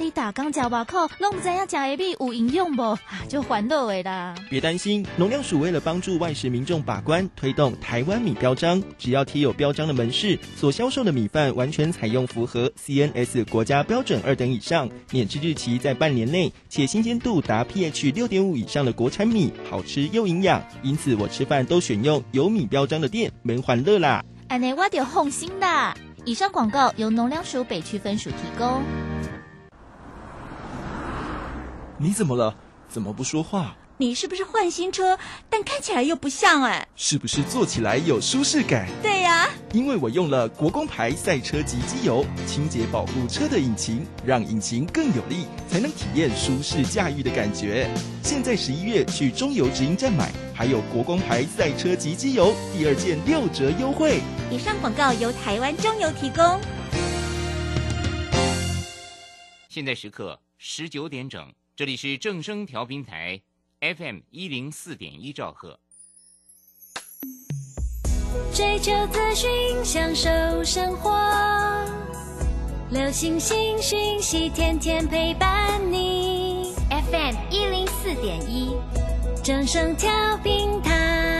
看你打刚食外口，拢不知影食的米有营养不，就烦恼的啦。别担心，农粮署为了帮助外食民众把关，推动台湾米标章，只要贴有标章的门市所销售的米饭，完全采用符合 CNS 国家标准二等以上，免制日期在半年内，且新鲜度达 pH 六点五以上的国产米，好吃又营养。因此，我吃饭都选用有米标章的店，门欢乐啦。安内我就放心啦。以上广告由农粮署北区分署提供。你怎么了？怎么不说话？你是不是换新车？但看起来又不像哎。是不是坐起来有舒适感？对呀，因为我用了国工牌赛车级机油，清洁保护车的引擎，让引擎更有力，才能体验舒适驾驭的感觉。现在十一月去中油直营站买，还有国工牌赛车级机油第二件六折优惠。以上广告由台湾中油提供。现在时刻十九点整。这里是正声调频台，FM 一零四点一兆赫。追求资讯，享受生活，流星星讯息，天天陪伴你。FM 一零四点一，正声调频台。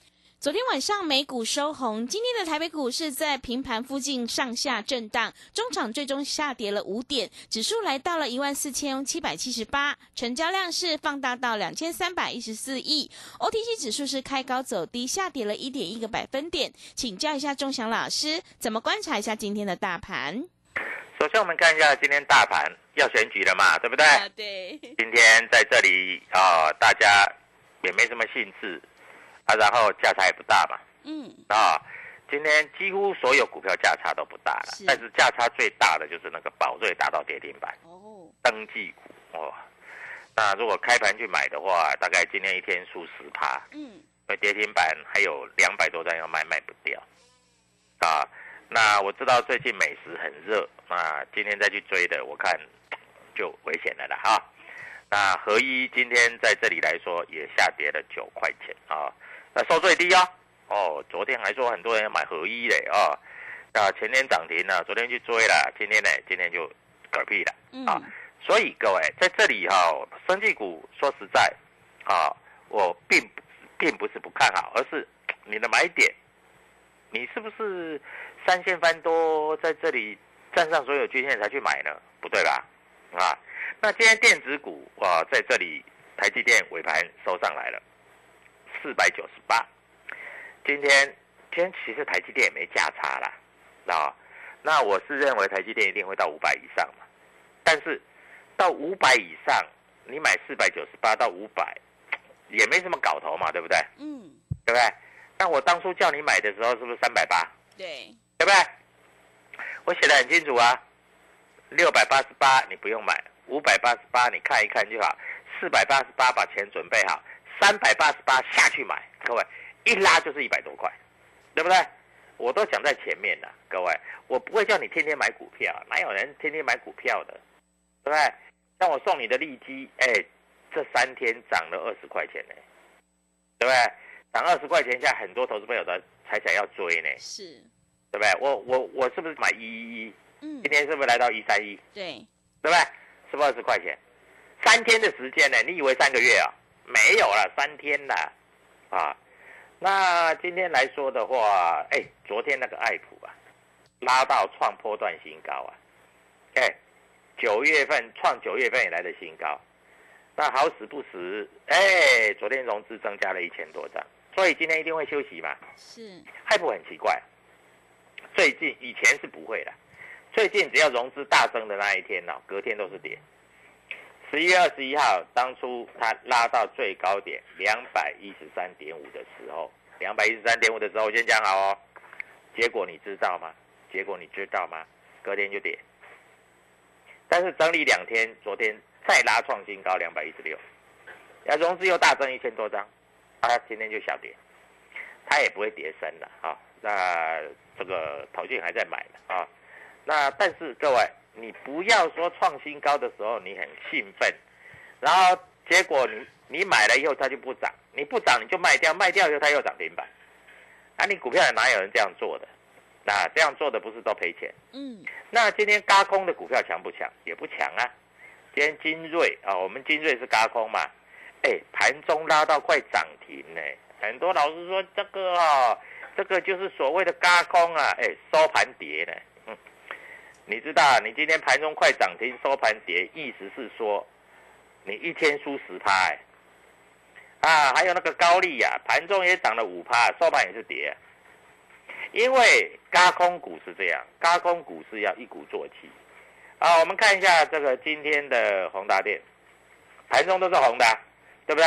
昨天晚上美股收红，今天的台北股市在平盘附近上下震荡，中场最终下跌了五点，指数来到了一万四千七百七十八，成交量是放大到两千三百一十四亿，OTC 指数是开高走低，下跌了一点一个百分点。请教一下钟祥老师，怎么观察一下今天的大盘？首先我们看一下今天大盘要选举了嘛，对不对？对。今天在这里啊，大家也没什么兴致。啊，然后价差也不大嘛，嗯，啊，今天几乎所有股票价差都不大了，但是价差最大的就是那个宝瑞达到跌停板，哦，登记股哦，那如果开盘去买的话，大概今天一天输十趴，嗯，因为跌停板还有两百多张要卖，卖不掉，啊，那我知道最近美食很热，那今天再去追的，我看就危险了啦，哈，那合一今天在这里来说也下跌了九块钱啊。那收最低啊！哦，昨天还说很多人要买合一嘞啊，那前天涨停了，昨天去追了，今天呢，今天就嗝屁了啊！所以各位在这里哈，生技股说实在啊，我并并不是不看好，而是你的买点，你是不是三线翻多在这里站上所有均线才去买呢？不对吧？啊，那今天电子股啊，在这里台积电尾盘收上来了。四百九十八，今天今天其实台积电也没价差啦，啊，那我是认为台积电一定会到五百以上嘛，但是到五百以上，你买四百九十八到五百，也没什么搞头嘛，对不对？嗯，对不对？那我当初叫你买的时候是不是三百八？对，对不对？我写的很清楚啊，六百八十八你不用买，五百八十八你看一看就好，四百八十八把钱准备好，三百八十八下去买，各位一拉就是一百多块，对不对？我都讲在前面了，各位，我不会叫你天天买股票，哪有人天天买股票的，对不对？像我送你的利基，哎，这三天涨了二十块钱呢，对不对？涨二十块钱现在，很多投资朋友的才想要追呢，是，对不对？我我我是不是买一一一？嗯今，天是不是来到一三一？对，对不对？是不是二十块钱？三天的时间呢？你以为三个月啊？没有了，三天了，啊。那今天来说的话，哎，昨天那个爱普啊，拉到创波段新高啊，哎，九月份创九月份以来的新高。那好死不死，哎，昨天融资增加了一千多张，所以今天一定会休息嘛。是，爱普很奇怪，最近以前是不会的，最近只要融资大增的那一天呢、隔天都是跌。十一月二十一号，当初它拉到最高点两百一十三点五的时候，两百一十三点五的时候，我先讲好哦。结果你知道吗？结果你知道吗？隔天就跌。但是整理两天，昨天再拉创新高两百一十六，那融资又大增一千多张，啊，今天就小跌。它也不会跌深了啊。那这个陶俊还在买啊。那但是各位，你不要说创新高的时候你很兴奋，然后结果你你买了以后它就不涨，你不涨你就卖掉，卖掉以后它又涨停板，那、你股票哪有人这样做的？那这样做的不是都赔钱？嗯，那今天嘎空的股票强不强？也不强啊。今天精锐啊，我们精锐是嘎空嘛？哎，盘中拉到快涨停呢。很多老师说这个啊，这个就是所谓的嘎空啊，哎，收盘跌呢。你知道，你今天盘中快涨停，收盘跌，意思是说你一天输十趴。啊，还有那个高利呀、盘中也涨了五趴，收盘也是跌。因为高空股是这样，高空股是要一鼓作气。啊，我们看一下这个今天的宏达电，盘中都是红的，对不对？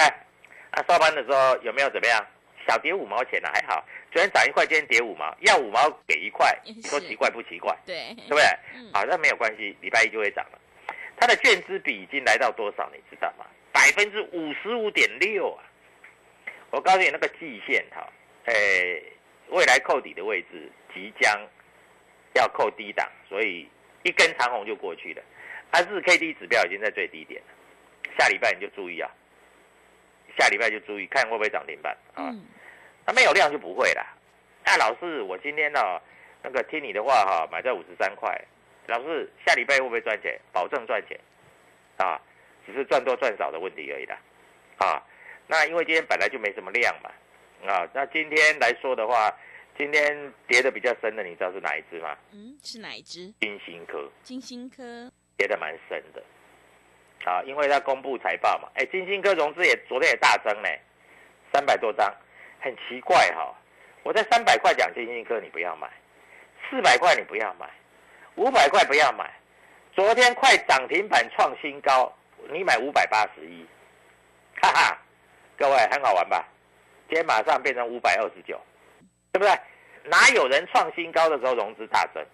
啊，收盘的时候有没有怎么样？小跌五毛钱呢、还好。昨天涨一块，今天跌五毛，要五毛给一块，你说奇怪不奇怪？对，对不对？嗯好，那没有关系，礼拜一就会涨了。它的券资比已经来到多少？你知道吗？百分之五十五点六啊！我告诉你，那个季线哈，诶，未来扣底的位置即将要扣低档，所以一根长红就过去了。它日 K D 指标已经在最低点了，下礼拜你就注意啊，下礼拜就注意看会不会涨停板啊。嗯，那没有量就不会啦。那老师，我今天呢、那个听你的话哈、买在五十三块。老师，下礼拜会不会赚钱？保证赚钱，啊，只是赚多赚少的问题而已啦，啊。那因为今天本来就没什么量嘛，啊，那今天来说的话，今天跌的比较深的，你知道是哪一只吗？嗯，是哪一只？金星科金星科，跌的蛮深的，啊，因为它公布财报嘛，哎，金星科融资也昨天也大增呢，三百多张，很奇怪哈、我在三百块讲金星科你不要买，四百块你不要买，五百块不要买，昨天快涨停板创新高，你买五百八十一，哈哈，各位很好玩吧？今天马上变成五百二十九，对不对？哪有人创新高的时候融资大增？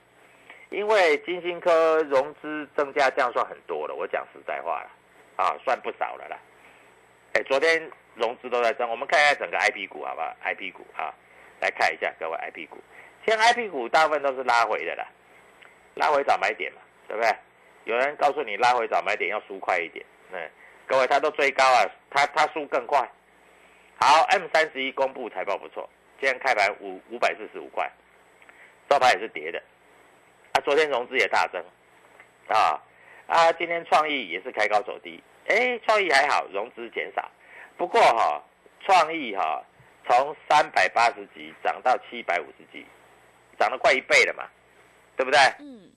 因为金星科融资增加，这样算很多了。我讲实在话了，啊，算不少了啦。哎，昨天融资都在增，我们看一下整个 I P 股好不好？I P 股啊，来看一下各位 I P 股，现在 I P 股大部分都是拉回的啦，拉回早买点嘛，对不对？有人告诉你拉回早买点要输快一点，嗯，各位他都追高啊，他他输更快。好，M 三十一公布财报不错，今天开盘五五百四十五块，招牌也是跌的。啊，昨天融资也大增，啊啊，今天创意也是开高走低，哎，创意还好，融资减少，不过哈、创意哈、从三百八十几涨到七百五十几，涨了快一倍了嘛，对不对？嗯，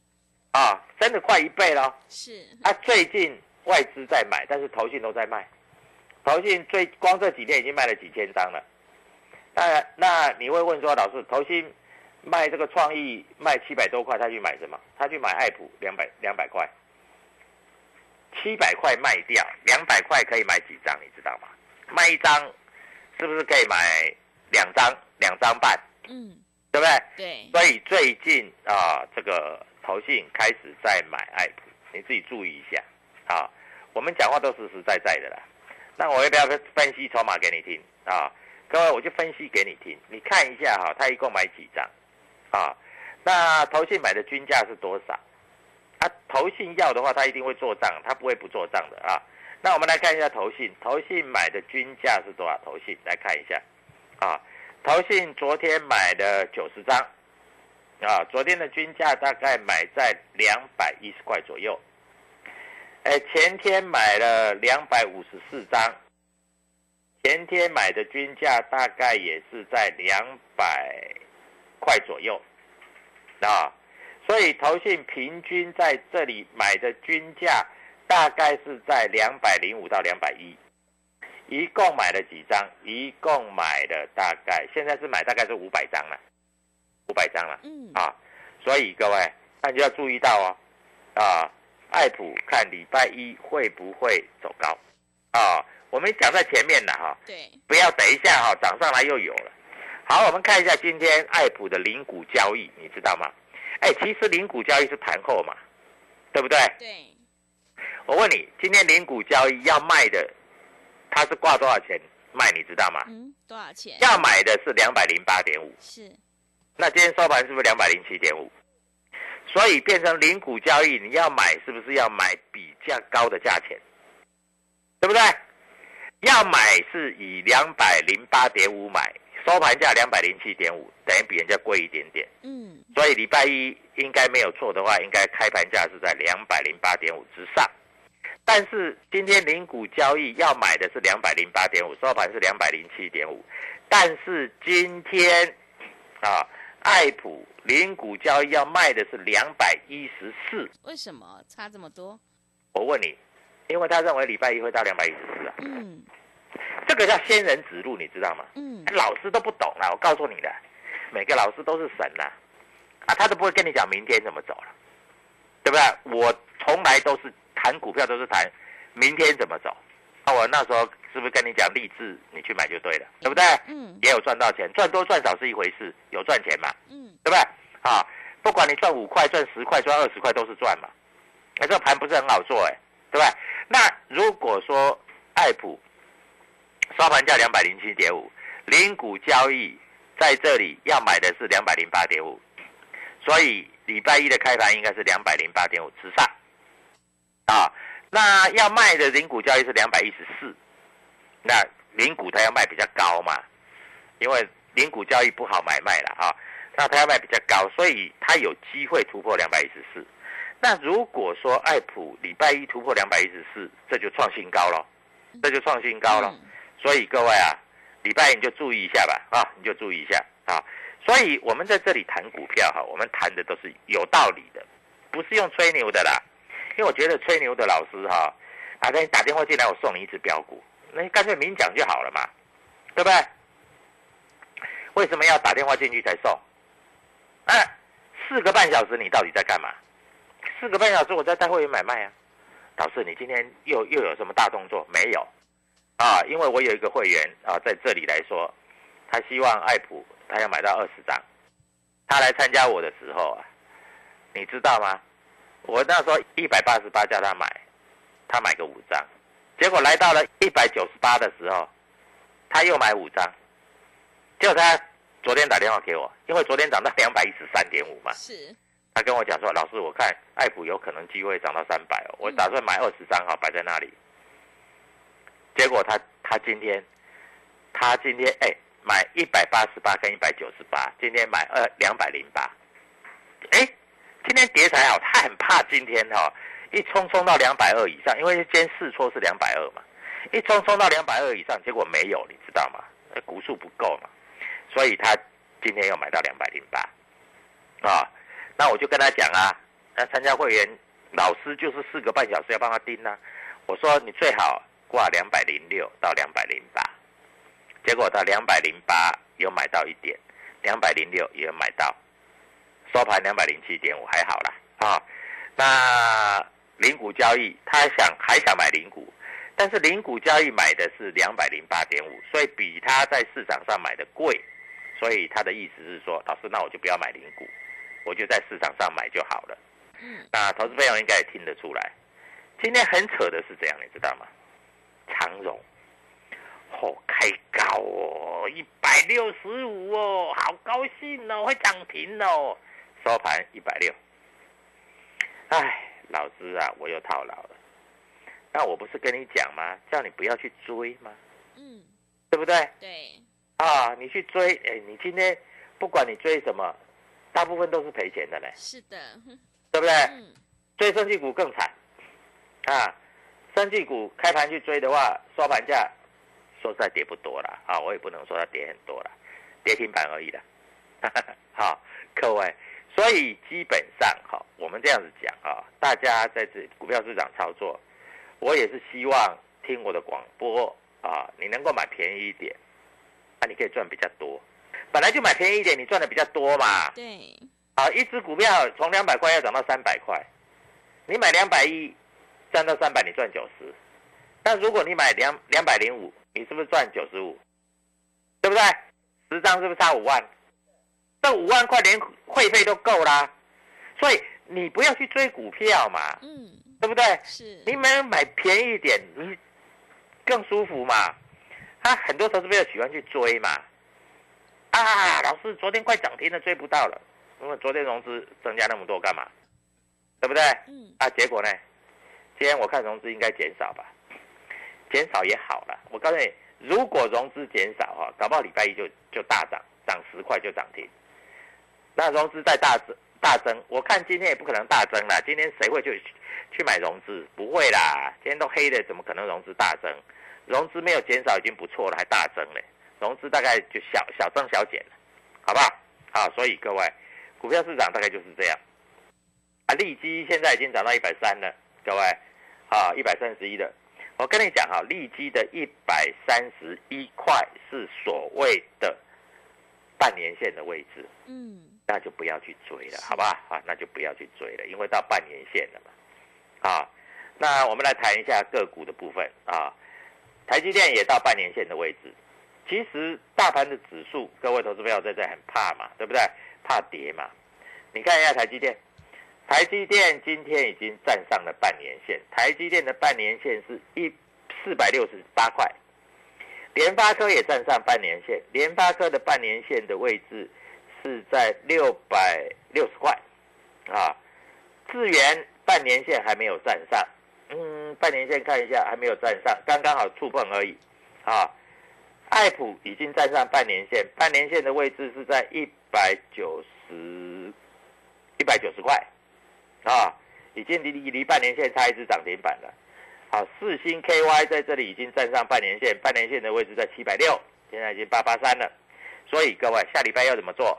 啊，真的快一倍了。是，啊，最近外资在买，但是投信都在卖，投信最光这几天已经卖了几千张了。那那你会问说，老师，投信卖这个创意卖七百多块，他去买什么？他去买爱普两百两百块，七百块卖掉，两百块可以买几张？你知道吗？卖一张是不是可以买两张两张半，嗯，对不对？对，所以最近啊，这个投信开始在买爱普，你自己注意一下啊。我们讲话都实实在在的啦。那我要不要分析筹码给你听啊？各位，我就分析给你听，你看一下哈，他一共买几张啊？那投信买的均价是多少？啊投信要的话，他一定会做账，他不会不做账的啊。那我们来看一下投信，投信买的均价是多少？投信来看一下啊，投信昨天买的九十张啊，昨天的均价大概买在两百一十块左右。哎，前天买了两百五十四张，前天买的均价大概也是在两百块左右啊。所以投信平均在这里买的均价大概是在两百零五到两百一，一共买了几张？一共买了大概现在是买大概是五百张了，五百张了。嗯啊，所以各位那就要注意到哦，啊，爱普看礼拜一会不会走高啊？我们讲在前面的哈，对，不要等一下哈涨上来又有了。好，我们看一下今天爱普的零股交易，你知道吗？哎，其实零股交易是盘后嘛，对不对？对。我问你，今天零股交易要卖的，它是挂多少钱卖？你知道吗？嗯，多少钱？要买的是两百零八点五。是。那今天收盘是不是两百零七点五？所以变成零股交易，你要买是不是要买比较高的价钱？对不对？要买是以两百零八点五买。收盘价两百零七点五，等于比人家贵一点点。嗯，所以礼拜一应该没有错的话，应该开盘价是在两百零八点五之上。但是今天零股交易要买的是两百零八点五，收盘是两百零七点五。但是今天啊，爱普零股交易要卖的是两百一十四。为什么差这么多？我问你，因为他认为礼拜一会到两百一十四啊。嗯。这个叫仙人指路，你知道吗？嗯，老师都不懂了。我告诉你的，每个老师都是神呐，啊，他都不会跟你讲明天怎么走了，对不对？我从来都是谈股票，都是谈明天怎么走。那我那时候是不是跟你讲励志，你去买就对了，对不对？嗯，也有赚到钱，赚多赚少是一回事，有赚钱嘛？嗯，对不对？啊，不管你赚五块、赚十块、赚二十块都是赚嘛。那这个盘不是很好做哎，对不对？那如果说爱普。收盘价两百零七点五，零股交易在这里要买的是两百零八点五，所以礼拜一的开盘应该是两百零八点五之上，啊，那要卖的零股交易是两百一十四，那零股它要卖比较高嘛，因为零股交易不好买卖了啊，那它要卖比较高，所以它有机会突破两百一十四。那如果说艾普礼拜一突破两百一十四，这就创新高了，这就创新高了。所以各位啊，礼拜一你就注意一下吧，啊，你就注意一下啊。所以我们在这里谈股票哈，我们谈的都是有道理的，不是用吹牛的啦。因为我觉得吹牛的老师哈，啊，那你打电话进来，我送你一只标股，那你干脆明讲就好了嘛，对不对？为什么要打电话进去才送？哎，四个半小时你到底在干嘛？四个半小时我在带会员买卖啊。老师，你今天又又有什么大动作？没有。啊，因为我有一个会员啊，在这里来说，他希望爱普他要买到二十张，他来参加我的时候啊，你知道吗？我那时候一百八十八叫他买，他买个五张，结果来到了一百九十八的时候，他又买五张，结果他昨天打电话给我，因为昨天涨到两百一十三点五嘛，是，他跟我讲说，老师我看爱普有可能机会涨到三百哦，我打算买二十张哈，摆在那里。结果他他今天，他今天哎买一百八十八跟一百九十八，今天买二两百零八，哎，今天跌才好，他很怕今天哈一冲冲到两百二以上，因为今天试错是两百二嘛，一冲冲到两百二以上，结果没有，你知道吗？股数不够嘛，所以他今天又买到两百零八，啊，那我就跟他讲啊，那参加会员老师就是四个半小时要帮他盯呐，我说你最好。挂两百零六到两百零八，结果他两百零八有买到一点，两百零六也有买到，收盘两百零七点五还好啦啊。那零股交易，他想还想买零股，但是零股交易买的是两百零八点五，所以比他在市场上买的贵，所以他的意思是说，老师，那我就不要买零股，我就在市场上买就好了。那投资朋友应该也听得出来，今天很扯的是这样，你知道吗？长荣，哦，开高哦，一百六十五哦，好高兴哦，会涨停哦，收盘一百六。哎，老师啊，我又套牢了。那我不是跟你讲吗？叫你不要去追吗？嗯，对不对？对。啊，你去追，哎，你今天不管你追什么，大部分都是赔钱的嘞。是的。对不对？嗯追升绩股更惨啊！升绩股开盘去追的话，收盘价说实在跌不多了啊，我也不能说它跌很多了，跌停板而已的。好，各位，所以基本上哈，我们这样子讲啊，大家在这股票市场操作，我也是希望听我的广播啊，你能够买便宜一点，那你可以赚比较多。本来就买便宜一点，你赚的比较多嘛。对。啊，一只股票从两百块要涨到三百块，你买两百一，赚到三百，你赚九十。但如果你买两两百零五，你是不是赚九十五？对不对？十张是不是差五万？这五万块连会费都够啦。所以你不要去追股票嘛，嗯，对不对？是。你买买便宜一点，你更舒服嘛。他很多投资友喜欢去追嘛。啊，老师，昨天快涨停了，追不到了。因为昨天融资增加那么多干嘛？对不对？嗯。啊，结果呢？今天我看融资应该减少吧？减少也好了。我告诉你，如果融资减少哈，搞不好礼拜一就就大涨，涨十块就涨停。那融资再大增大增，我看今天也不可能大增了。今天谁会去去买融资？不会啦。今天都黑的，怎么可能融资大增？融资没有减少已经不错了，还大增嘞。融资大概就小小增小减了，好不好？好，所以各位。股票市场大概就是这样，啊，利基现在已经涨到一百三了，各位，啊，一百三十一的，我跟你讲哈，利基的一百三十一块是所谓的半年线的位置，嗯，那就不要去追了，好吧？啊，那就不要去追了，因为到半年线了嘛，啊，那我们来谈一下个股的部分啊，台积电也到半年线的位置，其实大盘的指数，各位投资朋友在这很怕嘛，对不对？怕跌嘛？你看一下台积电，台积电今天已经站上了半年线，台积电的半年线是一四百六十八块，联发科也站上半年线，联发科的半年线的位置是在六百六十块，啊，智源半年线还没有站上，嗯，半年线看一下还没有站上，刚刚好触碰而已，啊，爱普已经站上半年线，半年线的位置是在一。百九十，一百九十块，啊，已经离离离半年线差一只涨停板了。好，四星 KY 在这里已经站上半年线，半年线的位置在七百六，现在已经八八三了。所以各位下礼拜要怎么做？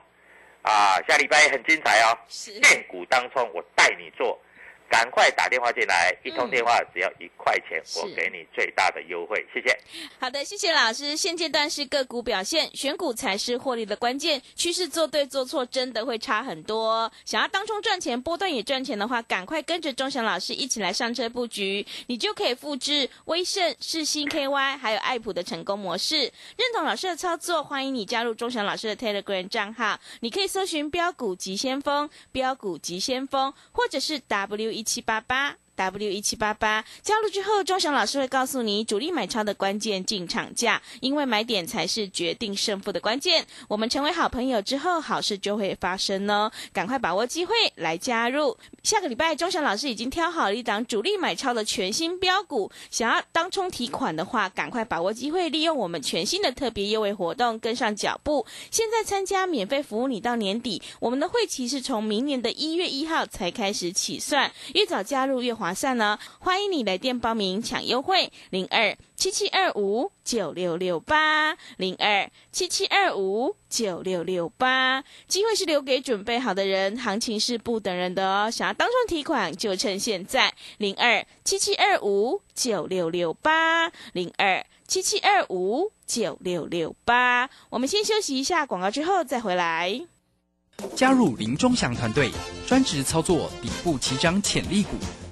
啊，下礼拜很精彩哦，现股当中我带你做。赶快打电话进来，一通电话只要一块钱，我给你最大的优惠，谢谢。好的，谢谢老师。现阶段是个股表现，选股才是获利的关键，趋势做对做错真的会差很多。想要当中赚钱，波段也赚钱的话，赶快跟着钟祥老师一起来上车布局，你就可以复制威盛、世新 KY 还有爱普的成功模式。认同老师的操作，欢迎你加入钟祥老师的 Telegram 账号，你可以搜寻标股急先锋、标股急先锋，或者是 W 一。七八八。W 一七八八加入之后，钟祥老师会告诉你主力买超的关键进场价，因为买点才是决定胜负的关键。我们成为好朋友之后，好事就会发生哦！赶快把握机会来加入。下个礼拜，钟祥老师已经挑好了一档主力买超的全新标股，想要当冲提款的话，赶快把握机会，利用我们全新的特别优惠活动，跟上脚步。现在参加免费服务，你到年底，我们的会期是从明年的一月一号才开始起算，越早加入越划算呢，欢迎你来电报名抢优惠，零二七七二五九六六八，零二七七二五九六六八。机会是留给准备好的人，行情是不等人的哦。想要当中提款，就趁现在，零二七七二五九六六八，零二七七二五九六六八。我们先休息一下广告，之后再回来。加入林中祥团队，专职操作底部起涨潜力股。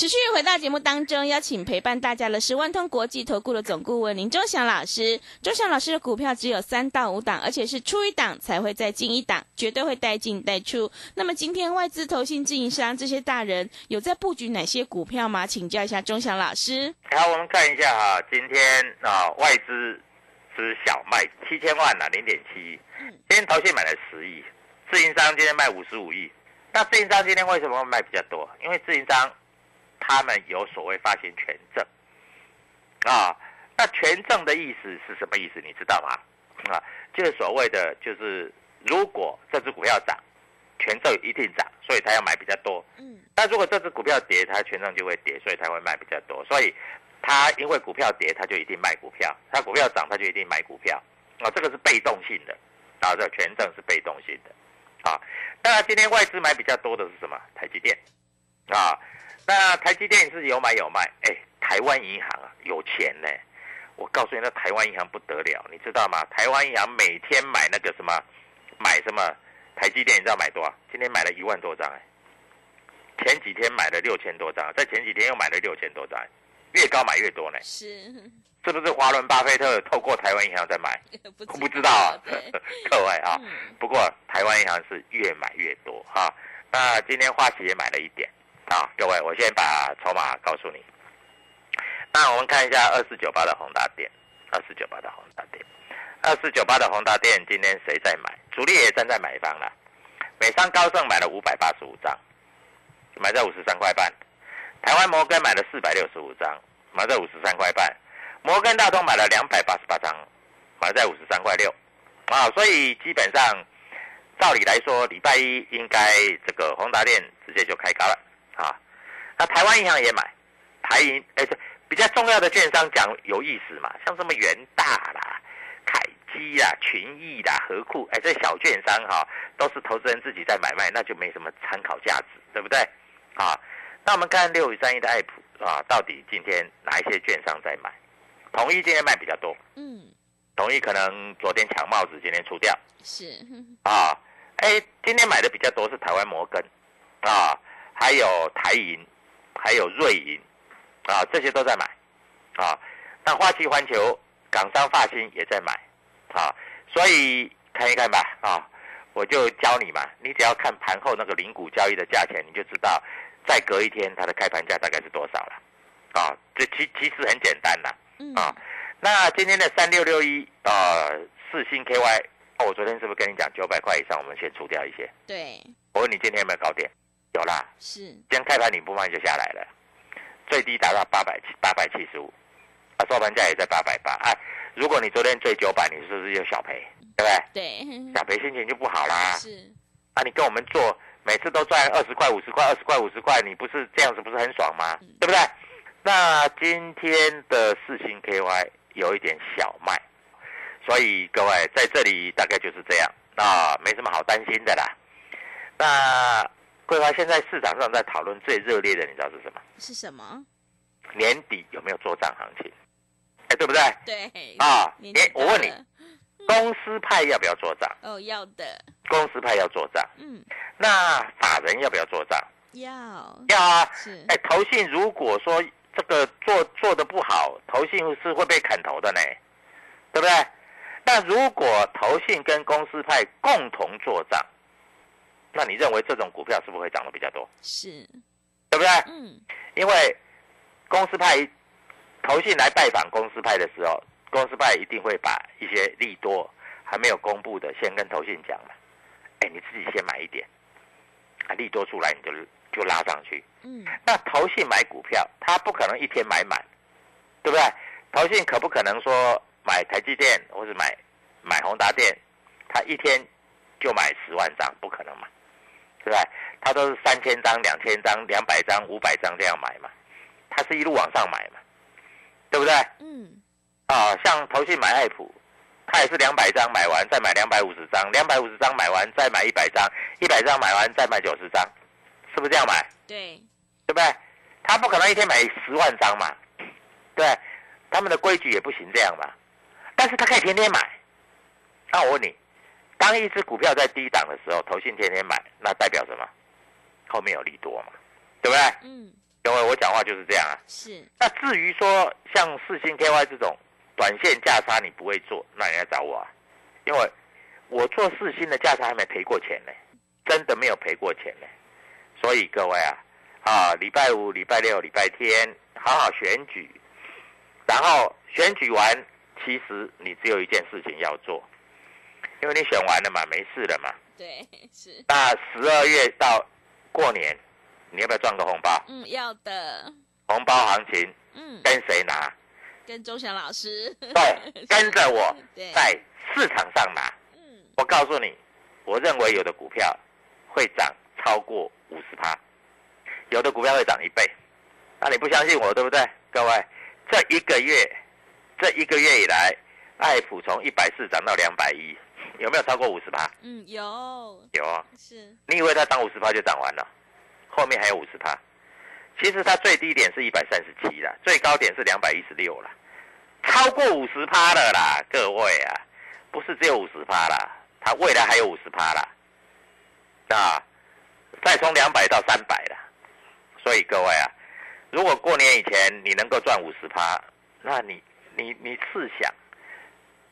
持续回到节目当中，邀请陪伴大家的是万通国际投顾的总顾问林忠祥老师。忠祥老师的股票只有三到五档，而且是出一档才会再进一档，绝对会带进带出。那么今天外资、投信、自营商这些大人有在布局哪些股票吗？请教一下忠祥老师。好，我们看一下哈，今天啊外资是小卖七千万呐，零点七亿。今天投信买了十亿，自营商今天卖五十五亿。那自营商今天为什么会卖比较多？因为自营商。他们有所谓发行权证啊，那权证的意思是什么意思？你知道吗？啊，就是所谓的，就是如果这只股票涨，权证一定涨，所以他要买比较多。嗯。但如果这只股票跌，他权证就会跌，所以他会卖比较多。所以他因为股票跌，他就一定卖股票；他股票涨，他就一定买股票。啊，这个是被动性的，啊，这权证是被动性的。啊，那今天外资买比较多的是什么？台积电，啊。那台积电是有买有卖，哎，台湾银行啊有钱呢，我告诉你，那台湾银行不得了，你知道吗？台湾银行每天买那个什么，买什么台积电，你知道买多少？今天买了一万多张，哎，前几天买了六千多张，在前几天又买了六千多张，越高买越多呢。是，是不是华伦巴菲特透过台湾银行在买？不 不知道啊，各位啊，不过台湾银行是越买越多哈。那今天花旗也买了一点。啊，各位，我先把筹码告诉你。那我们看一下二四九八的宏达电，二四九八的宏达电，二四九八的宏达电，今天谁在买？主力也站在买方了。美商高盛买了五百八十五张，买在五十三块半。台湾摩根买了四百六十五张，买在五十三块半。摩根大通买了两百八十八张，买在五十三块六。啊，所以基本上，照理来说，礼拜一应该这个宏达电直接就开高了。啊，那台湾银行也买，台银哎，这比较重要的券商讲有意思嘛，像什么元大啦、凯基啦、群益啦、和库，哎，这小券商哈，都是投资人自己在买卖，那就没什么参考价值，对不对？啊，那我们看六五三一的爱普啊，到底今天哪一些券商在买？统一今天卖比较多，嗯，统一可能昨天抢帽子，今天出掉，是啊，哎，今天买的比较多是台湾摩根，啊。还有台银，还有瑞银，啊，这些都在买，啊，那花旗环球、港商发新也在买，啊，所以看一看吧，啊，我就教你嘛，你只要看盘后那个零股交易的价钱，你就知道再隔一天它的开盘价大概是多少了，啊，这其其实很简单的，啊，那今天的三六六一啊，四星 KY，我昨天是不是跟你讲九百块以上我们先除掉一些？对，我问你今天有没有高点？有啦，是，今天开盘你不卖就下来了，最低达到八百七八百七十五，啊，收盘价也在八百八，哎，如果你昨天追九百，你是不是就小赔，对不对？对，小赔心情就不好啦。是，啊，你跟我们做，每次都赚二十块、五十块、二十块、五十块，你不是这样子，不是很爽吗？对不对？那今天的四星 KY 有一点小卖，所以各位在这里大概就是这样，那没什么好担心的啦。那。桂花现在市场上在讨论最热烈的，你知道是什么？是什么？年底有没有做账行情？哎，对不对？对。啊，哎，我问你，公司派要不要做账？哦，要的。公司派要做账。嗯。那法人要不要做账？要。要啊。是。哎，投信如果说这个做做的不好，投信是会被砍头的呢，对不对？那如果投信跟公司派共同做账？那你认为这种股票是不是会涨得比较多？是，对不对？嗯，因为公司派投信来拜访公司派的时候，公司派一定会把一些利多还没有公布的先跟投信讲嘛。哎，你自己先买一点，啊，利多出来你就就拉上去。嗯，那投信买股票，他不可能一天买满，对不对？投信可不可能说买台积电或者买买宏达电，他一天就买十万张，不可能嘛。对不对？他都是三千张、两千张、两百张、五百张这样买嘛，他是一路往上买嘛，对不对？嗯。啊，像投信买爱普，他也是两百张买完再买两百五十张，两百五十张买完再买一百张，一百张买完再买九十张，是不是这样买？对，对不对？他不可能一天买十万张嘛，对，他们的规矩也不行这样嘛。但是他可以天天买。那我问你，当一只股票在低档的时候，投信天天买，那代表什么？后面有利多嘛，对不对？嗯。各位，我讲话就是这样啊。是。那至于说像四星 KY 这种短线价差你不会做，那你来找我啊，因为我做四星的价差还没赔过钱呢，真的没有赔过钱呢。所以各位啊，啊，礼拜五、礼拜六、礼拜天好好选举，然后选举完，其实你只有一件事情要做，因为你选完了嘛，没事了嘛。对，是。那十二月到过年。你要不要赚个红包？嗯，要的。红包行情，嗯，跟谁拿？跟周祥老师。对，跟着我，在市场上拿。嗯，我告诉你，我认为有的股票会涨超过五十趴，有的股票会涨一倍。那你不相信我，对不对？各位，这一个月，这一个月以来，爱普从一百四涨到两百一，有没有超过五十趴？嗯，有。有啊。是。你以为它涨五十趴就涨完了？后面还有五十趴，其实它最低点是一百三十七了，最高点是两百一十六了，超过五十趴了啦，各位啊，不是只有五十趴啦，它未来还有五十趴啦，啊，再从两百到三百了，所以各位啊，如果过年以前你能够赚五十趴，那你你你试想，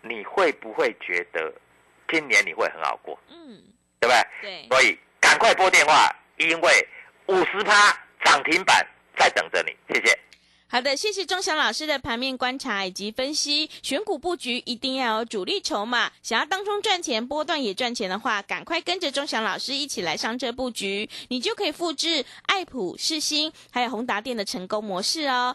你会不会觉得今年你会很好过？嗯，对不对？对，所以赶快拨电话，因为。五十趴涨停板在等着你，谢谢。好的，谢谢钟祥老师的盘面观察以及分析。选股布局一定要有主力筹码，想要当中赚钱、波段也赚钱的话，赶快跟着钟祥老师一起来上这布局，你就可以复制爱普、世新还有宏达电的成功模式哦。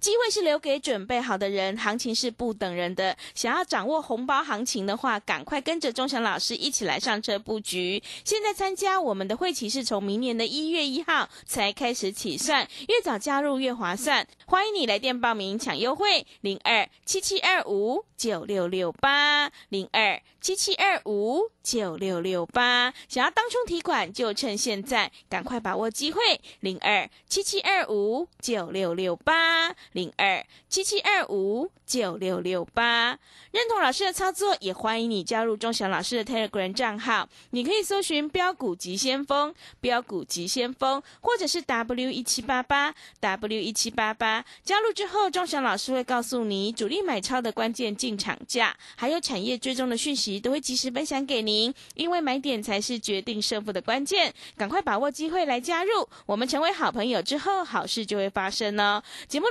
机会是留给准备好的人，行情是不等人的。想要掌握红包行情的话，赶快跟着钟祥老师一起来上车布局。现在参加我们的会期是从明年的一月一号才开始起算，越早加入越划算。欢迎你来电报名抢优惠，零二七七二五九六六八零二七七二五九六六八。想要当冲提款就趁现在，赶快把握机会，零二七七二五九六六八。零二七七二五九六六八，认同老师的操作，也欢迎你加入钟祥老师的 Telegram 账号。你可以搜寻“标股急先锋”、“标股急先锋”，或者是 W 一七八八 W 一七八八。加入之后，钟祥老师会告诉你主力买超的关键进场价，还有产业追踪的讯息，都会及时分享给您。因为买点才是决定胜负的关键，赶快把握机会来加入。我们成为好朋友之后，好事就会发生哦。节目。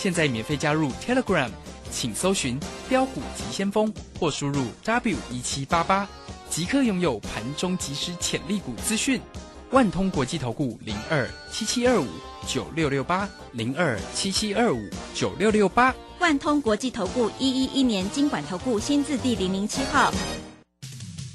现在免费加入 Telegram，请搜寻“标股急先锋”或输入 W 一七八八，即刻拥有盘中即时潜力股资讯。万通国际投顾零二七七二五九六六八零二七七二五九六六八。万通国际投顾一一一年经管投顾新字第零零七号。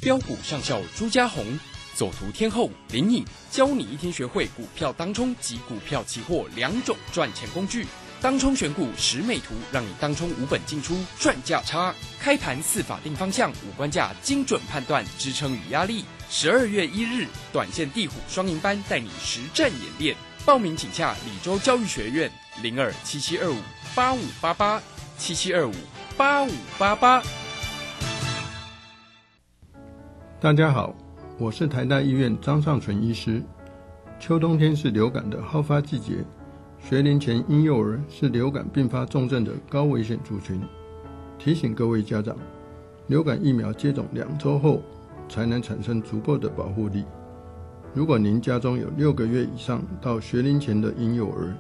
标股上校朱家红，走图天后林颖，教你一天学会股票当中及股票期货两种赚钱工具。当冲选股十美图，让你当冲无本进出赚价差。开盘四法定方向，五关价精准判断支撑与压力。十二月一日，短线地虎双赢班带你实战演练。报名请洽李州教育学院零二七七二五八五八八七七二五八五八八。大家好，我是台大医院张尚存医师。秋冬天是流感的好发季节。学龄前婴幼儿是流感并发重症的高危险族群，提醒各位家长，流感疫苗接种两周后才能产生足够的保护力。如果您家中有六个月以上到学龄前的婴幼儿，